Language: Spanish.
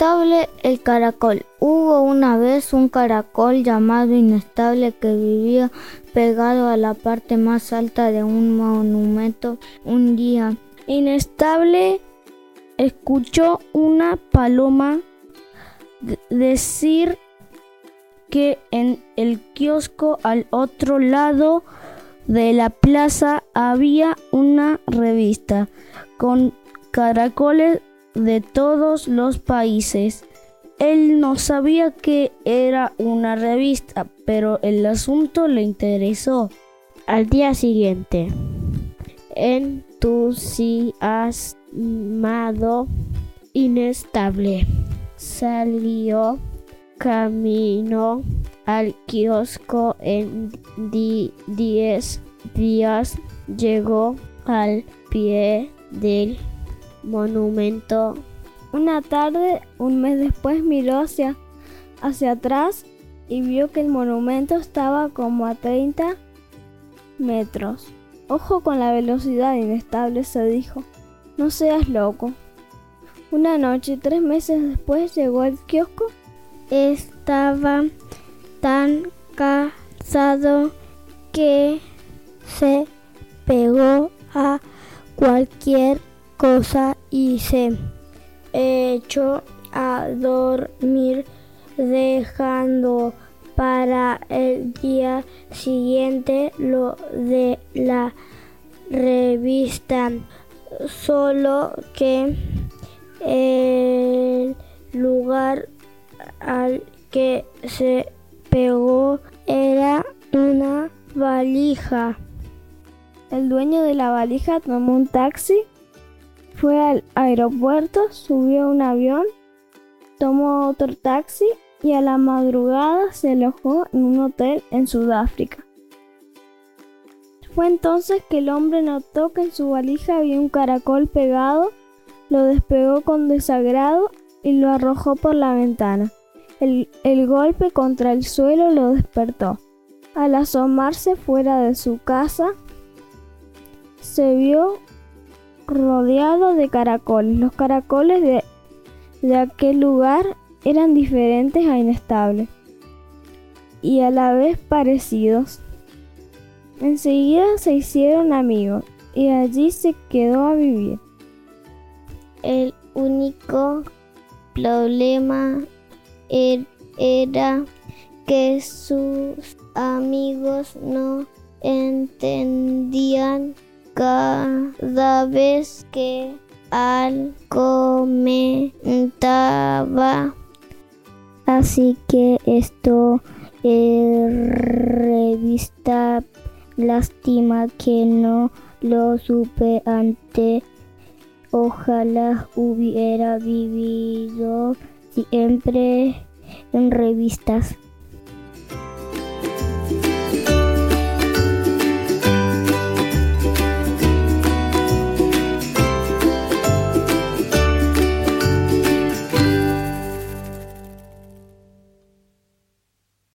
Inestable el caracol. Hubo una vez un caracol llamado Inestable que vivía pegado a la parte más alta de un monumento. Un día, Inestable escuchó una paloma decir que en el kiosco al otro lado de la plaza había una revista con caracoles de todos los países. Él no sabía que era una revista, pero el asunto le interesó. Al día siguiente, entusiasmado, inestable, salió camino al kiosco en 10 días. Llegó al pie del monumento. Una tarde, un mes después, miró hacia, hacia atrás y vio que el monumento estaba como a 30 metros. Ojo con la velocidad inestable, se dijo. No seas loco. Una noche, tres meses después, llegó al kiosco. Estaba tan cansado que se pegó a cualquier cosa y se echó a dormir dejando para el día siguiente lo de la revista solo que el lugar al que se pegó era una valija. El dueño de la valija tomó un taxi fue al aeropuerto, subió a un avión, tomó otro taxi y a la madrugada se alojó en un hotel en Sudáfrica. Fue entonces que el hombre notó que en su valija había un caracol pegado, lo despegó con desagrado y lo arrojó por la ventana. El, el, golpe contra el suelo lo despertó. Al asomarse fuera de su casa, se vio rodeado de caracoles. Los caracoles de, de aquel lugar eran diferentes a inestables y a la vez parecidos. Enseguida se hicieron amigos y allí se quedó a vivir. El único problema er, era que sus amigos no entendían cada vez que al comentaba. Así que esto es revista lástima que no lo supe antes. Ojalá hubiera vivido siempre en revistas.